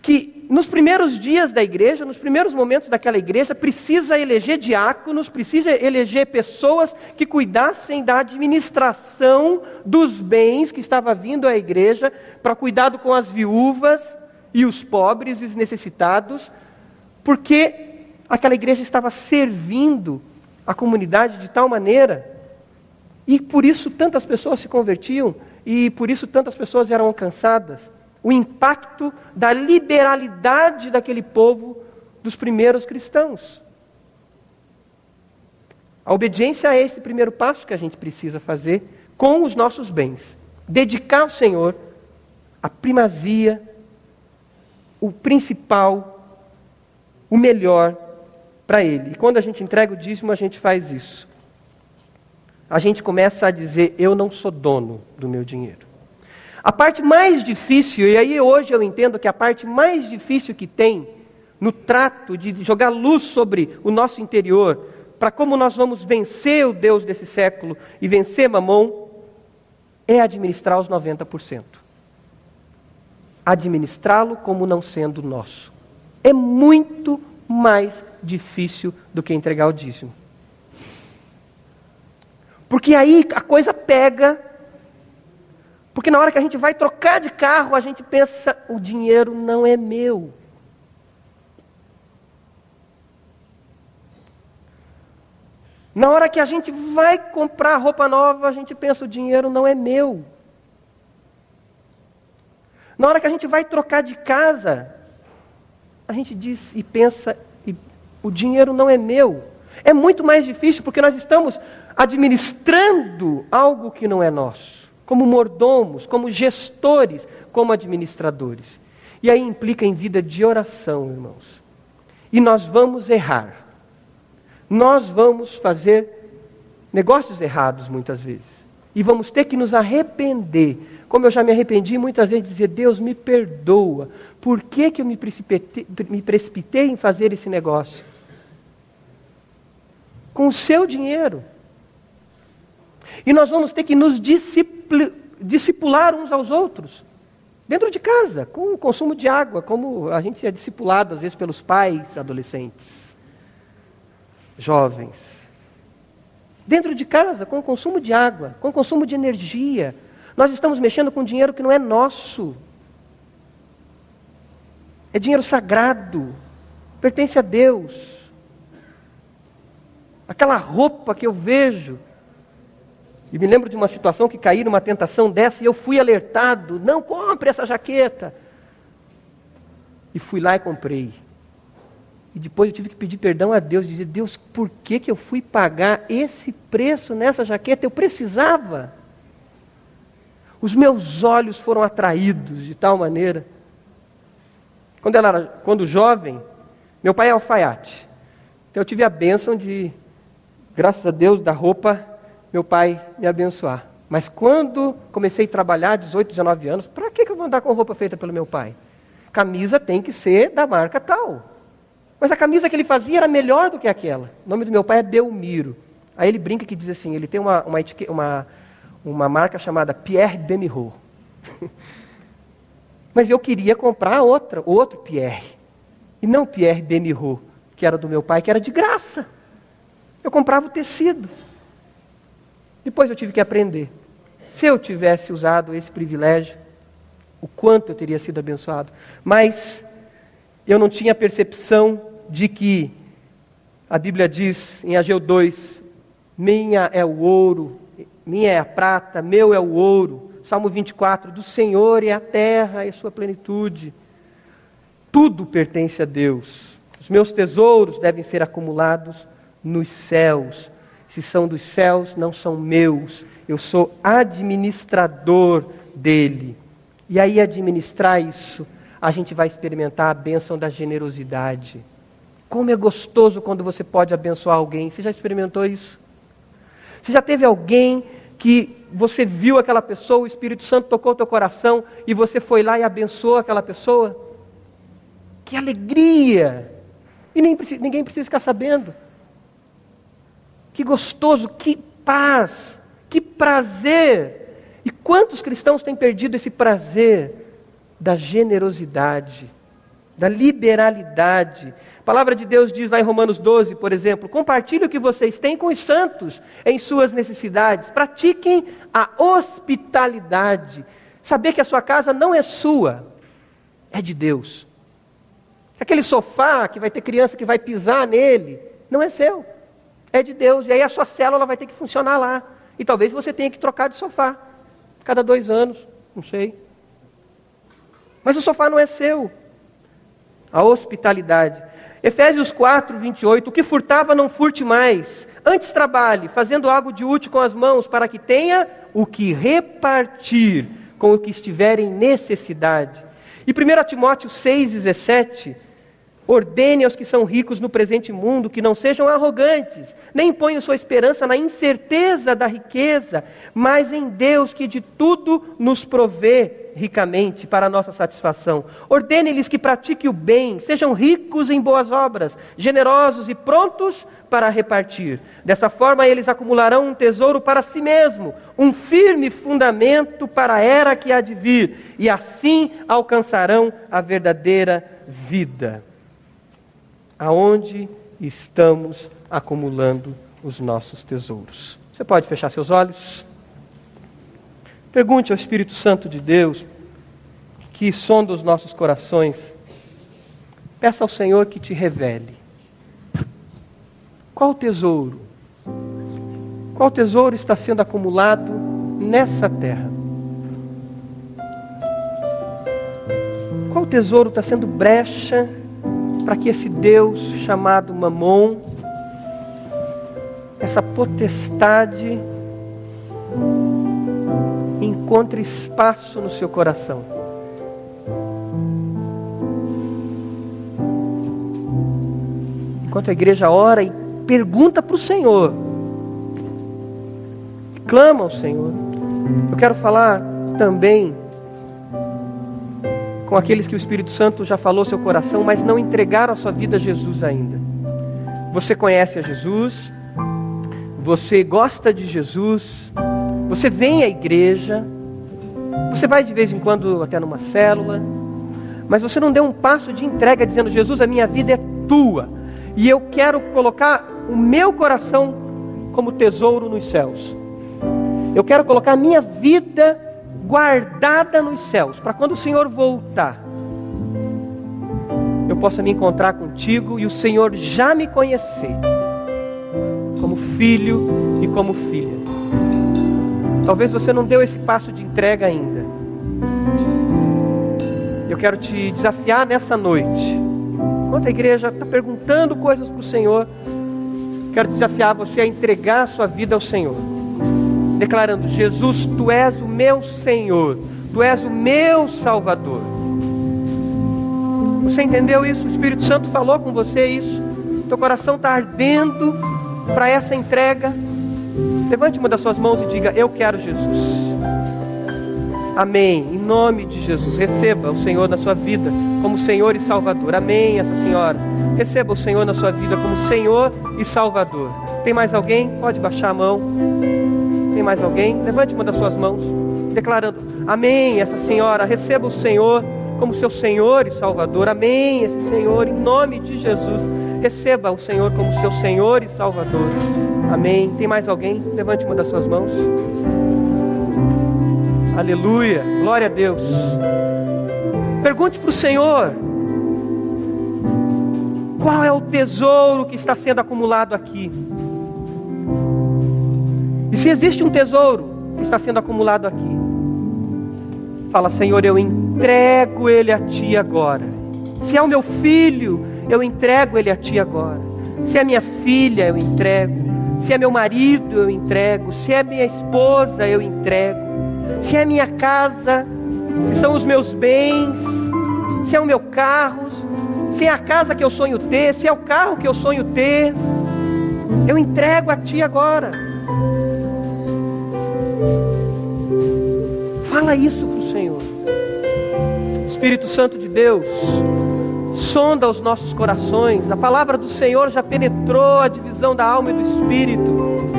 que nos primeiros dias da igreja, nos primeiros momentos daquela igreja, precisa eleger diáconos, precisa eleger pessoas que cuidassem da administração dos bens que estava vindo à igreja, para cuidado com as viúvas e os pobres e os necessitados, porque aquela igreja estava servindo a comunidade de tal maneira, e por isso tantas pessoas se convertiam, e por isso tantas pessoas eram alcançadas. O impacto da liberalidade daquele povo dos primeiros cristãos. A obediência é esse primeiro passo que a gente precisa fazer com os nossos bens. Dedicar ao Senhor a primazia, o principal, o melhor para Ele. E quando a gente entrega o dízimo, a gente faz isso. A gente começa a dizer: Eu não sou dono do meu dinheiro. A parte mais difícil, e aí hoje eu entendo que a parte mais difícil que tem no trato de jogar luz sobre o nosso interior, para como nós vamos vencer o Deus desse século e vencer Mamon, é administrar os 90%. Administrá-lo como não sendo nosso. É muito mais difícil do que entregar o dízimo. Porque aí a coisa pega. Porque na hora que a gente vai trocar de carro, a gente pensa: o dinheiro não é meu. Na hora que a gente vai comprar roupa nova, a gente pensa: o dinheiro não é meu. Na hora que a gente vai trocar de casa, a gente diz e pensa: o dinheiro não é meu. É muito mais difícil porque nós estamos administrando algo que não é nosso, como mordomos, como gestores, como administradores. E aí implica em vida de oração, irmãos. E nós vamos errar. Nós vamos fazer negócios errados muitas vezes. E vamos ter que nos arrepender. Como eu já me arrependi muitas vezes, dizer: Deus me perdoa. Por que, que eu me precipitei, me precipitei em fazer esse negócio? com o seu dinheiro. E nós vamos ter que nos discipular uns aos outros. Dentro de casa, com o consumo de água, como a gente é discipulado às vezes pelos pais adolescentes, jovens. Dentro de casa, com o consumo de água, com o consumo de energia. Nós estamos mexendo com dinheiro que não é nosso. É dinheiro sagrado, pertence a Deus aquela roupa que eu vejo, E me lembro de uma situação que caí numa tentação dessa e eu fui alertado: não compre essa jaqueta. E fui lá e comprei. E depois eu tive que pedir perdão a Deus, dizer: Deus, por que, que eu fui pagar esse preço nessa jaqueta? Eu precisava. Os meus olhos foram atraídos de tal maneira. Quando, ela era, quando jovem, meu pai é alfaiate. Então eu tive a bênção de, graças a Deus, da roupa, meu pai me abençoar. Mas quando comecei a trabalhar, 18, 19 anos, para que, que eu vou andar com roupa feita pelo meu pai? Camisa tem que ser da marca tal. Mas a camisa que ele fazia era melhor do que aquela. O nome do meu pai é Belmiro. Aí ele brinca que diz assim, ele tem uma, uma, uma, uma marca chamada Pierre Demireau. (laughs) Mas eu queria comprar outra, outro Pierre. E não Pierre Demireau, que era do meu pai, que era de graça. Eu comprava o tecido. Depois eu tive que aprender. Se eu tivesse usado esse privilégio, o quanto eu teria sido abençoado. Mas eu não tinha percepção de que a Bíblia diz em Ageu 2: Minha é o ouro, minha é a prata, meu é o ouro. Salmo 24: Do Senhor é a terra e a sua plenitude. Tudo pertence a Deus. Os meus tesouros devem ser acumulados nos céus. Se são dos céus, não são meus. Eu sou administrador dele. E aí, administrar isso, a gente vai experimentar a bênção da generosidade. Como é gostoso quando você pode abençoar alguém. Você já experimentou isso? Você já teve alguém que você viu aquela pessoa, o Espírito Santo tocou o teu coração e você foi lá e abençoou aquela pessoa? Que alegria! E nem, ninguém precisa ficar sabendo. Que gostoso, que paz, que prazer. E quantos cristãos têm perdido esse prazer da generosidade, da liberalidade, palavra de Deus diz lá em Romanos 12, por exemplo: compartilhe o que vocês têm com os santos em suas necessidades, pratiquem a hospitalidade. Saber que a sua casa não é sua, é de Deus. Aquele sofá que vai ter criança que vai pisar nele, não é seu, é de Deus. E aí a sua célula vai ter que funcionar lá. E talvez você tenha que trocar de sofá, cada dois anos, não sei. Mas o sofá não é seu. A hospitalidade. Efésios 4, 28. O que furtava, não furte mais. Antes trabalhe, fazendo algo de útil com as mãos, para que tenha o que repartir com o que estiver em necessidade. E 1 Timóteo 6, 17 Ordene aos que são ricos no presente mundo que não sejam arrogantes, nem ponham sua esperança na incerteza da riqueza, mas em Deus que de tudo nos provê ricamente para a nossa satisfação. Ordene-lhes que pratiquem o bem, sejam ricos em boas obras, generosos e prontos para repartir. Dessa forma, eles acumularão um tesouro para si mesmo, um firme fundamento para a era que há de vir, e assim alcançarão a verdadeira vida aonde estamos acumulando os nossos tesouros. Você pode fechar seus olhos? Pergunte ao Espírito Santo de Deus, que sonda os nossos corações. Peça ao Senhor que te revele. Qual tesouro? Qual tesouro está sendo acumulado nessa terra? Qual tesouro está sendo brecha para que esse Deus chamado Mamon, essa potestade, encontre espaço no seu coração. Enquanto a igreja ora e pergunta para o Senhor, clama ao Senhor. Eu quero falar também com aqueles que o Espírito Santo já falou seu coração, mas não entregaram a sua vida a Jesus ainda. Você conhece a Jesus, você gosta de Jesus, você vem à igreja, você vai de vez em quando até numa célula, mas você não deu um passo de entrega dizendo: Jesus, a minha vida é tua, e eu quero colocar o meu coração como tesouro nos céus. Eu quero colocar a minha vida guardada nos céus, para quando o Senhor voltar, eu possa me encontrar contigo e o Senhor já me conhecer como filho e como filha. Talvez você não deu esse passo de entrega ainda. Eu quero te desafiar nessa noite. Enquanto a igreja está perguntando coisas para o Senhor, quero desafiar você a entregar a sua vida ao Senhor, declarando: Jesus, tu és o meu Senhor, tu és o meu Salvador. Você entendeu isso? O Espírito Santo falou com você isso? Teu coração está ardendo para essa entrega? Levante uma das suas mãos e diga: Eu quero Jesus. Amém. Em nome de Jesus, receba o Senhor na sua vida como Senhor e Salvador. Amém, essa senhora. Receba o Senhor na sua vida como Senhor e Salvador. Tem mais alguém? Pode baixar a mão. Tem mais alguém? Levante uma das suas mãos, declarando: Amém, essa senhora. Receba o Senhor como seu Senhor e Salvador. Amém, esse Senhor, em nome de Jesus. Receba o Senhor como seu Senhor e Salvador. Amém. Tem mais alguém? Levante uma das suas mãos. Aleluia. Glória a Deus. Pergunte para o Senhor: qual é o tesouro que está sendo acumulado aqui? E se existe um tesouro que está sendo acumulado aqui, fala, Senhor, eu entrego ele a Ti agora. Se é o meu filho, eu entrego ele a Ti agora. Se é minha filha, eu entrego. Se é meu marido, eu entrego. Se é minha esposa, eu entrego se é minha casa, se são os meus bens, se é o meu carro, se é a casa que eu sonho ter, se é o carro que eu sonho ter, eu entrego a Ti agora. Fala isso para o Senhor. Espírito Santo de Deus, sonda os nossos corações. A palavra do Senhor já penetrou a divisão da alma e do espírito.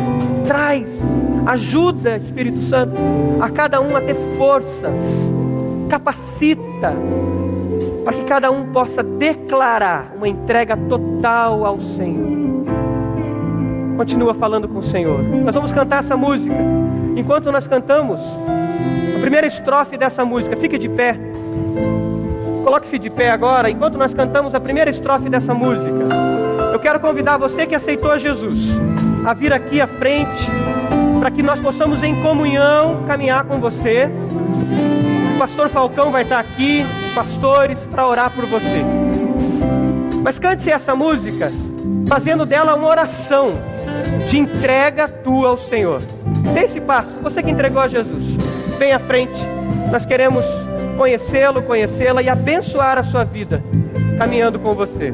Traz Ajuda, Espírito Santo, a cada um a ter forças. Capacita para que cada um possa declarar uma entrega total ao Senhor. Continua falando com o Senhor. Nós vamos cantar essa música. Enquanto nós cantamos, a primeira estrofe dessa música, fique de pé. Coloque-se de pé agora, enquanto nós cantamos a primeira estrofe dessa música. Eu quero convidar você que aceitou Jesus a vir aqui à frente para que nós possamos em comunhão caminhar com você. O pastor Falcão vai estar aqui, pastores, para orar por você. Mas cante-se essa música, fazendo dela uma oração de entrega tua ao Senhor. Dê esse passo, você que entregou a Jesus, vem à frente. Nós queremos conhecê-lo, conhecê-la e abençoar a sua vida, caminhando com você.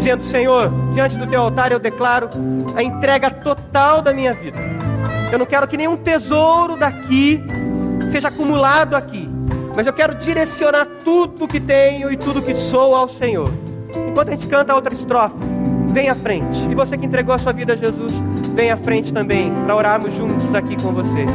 dizendo: Senhor, diante do teu altar eu declaro a entrega total da minha vida. Eu não quero que nenhum tesouro daqui seja acumulado aqui, mas eu quero direcionar tudo que tenho e tudo que sou ao Senhor. Enquanto a gente canta a outra estrofe, vem à frente. E você que entregou a sua vida a Jesus, vem à frente também para orarmos juntos aqui com você.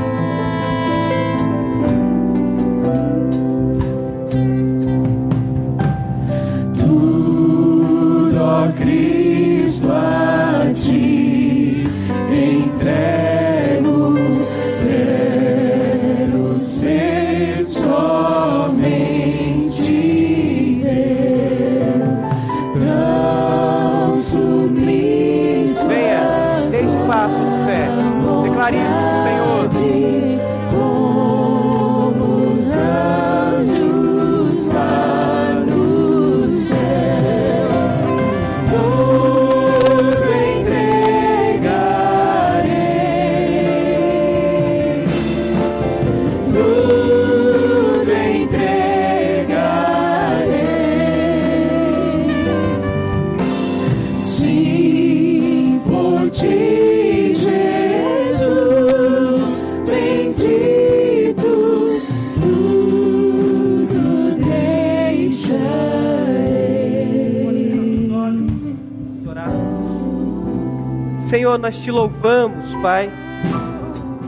Nós te louvamos, Pai,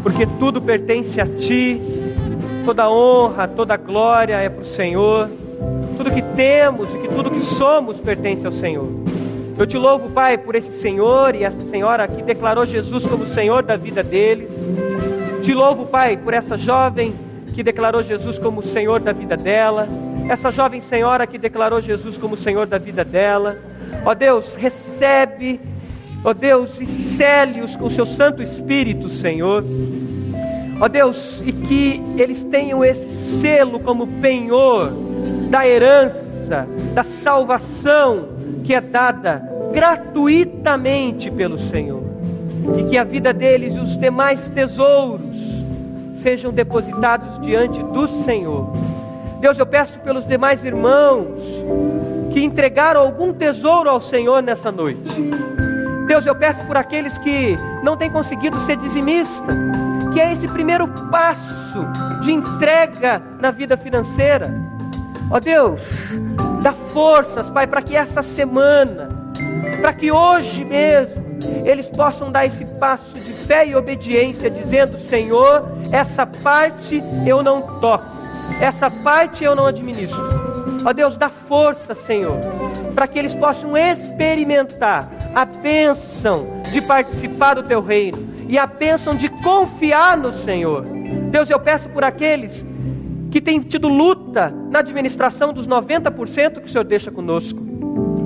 porque tudo pertence a Ti, toda honra, toda glória é para o Senhor, tudo que temos e que tudo que somos pertence ao Senhor. Eu te louvo, Pai, por esse Senhor e essa senhora que declarou Jesus como Senhor da vida deles. Te louvo, Pai, por essa jovem que declarou Jesus como Senhor da vida dela, essa jovem senhora que declarou Jesus como Senhor da vida dela. Ó Deus, recebe, ó Deus, e cele-os com o seu Santo Espírito, Senhor. Ó Deus, e que eles tenham esse selo como penhor da herança, da salvação que é dada gratuitamente pelo Senhor. E que a vida deles e os demais tesouros sejam depositados diante do Senhor. Deus, eu peço pelos demais irmãos que entregaram algum tesouro ao Senhor nessa noite. Deus, eu peço por aqueles que não têm conseguido ser dizimista, que é esse primeiro passo de entrega na vida financeira. Ó Deus, dá forças, Pai, para que essa semana, para que hoje mesmo, eles possam dar esse passo de fé e obediência, dizendo: Senhor, essa parte eu não toco, essa parte eu não administro. Ó Deus, dá força, Senhor, para que eles possam experimentar a bênção de participar do teu reino e a bênção de confiar no Senhor. Deus, eu peço por aqueles que têm tido luta na administração dos 90% que o Senhor deixa conosco.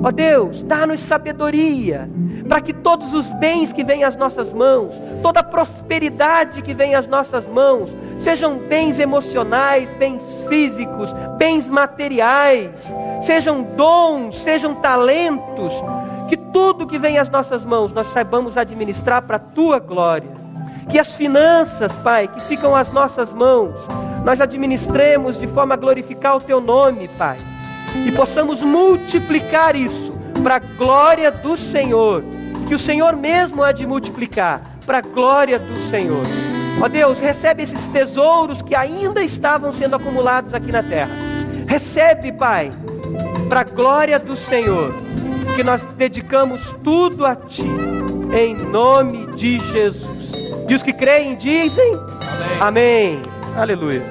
Ó Deus, dá-nos sabedoria para que todos os bens que vêm às nossas mãos, toda a prosperidade que vem às nossas mãos, sejam bens emocionais, bens físicos, bens materiais, sejam dons, sejam talentos, que tudo que vem às nossas mãos nós saibamos administrar para a tua glória. Que as finanças, Pai, que ficam às nossas mãos, nós administremos de forma a glorificar o teu nome, Pai, e possamos multiplicar isso para a glória do Senhor, que o Senhor mesmo há de multiplicar para a glória do Senhor. Ó Deus, recebe esses tesouros que ainda estavam sendo acumulados aqui na terra. Recebe, Pai, para a glória do Senhor, que nós dedicamos tudo a Ti, em nome de Jesus. E os que creem dizem: Amém. Amém. Aleluia.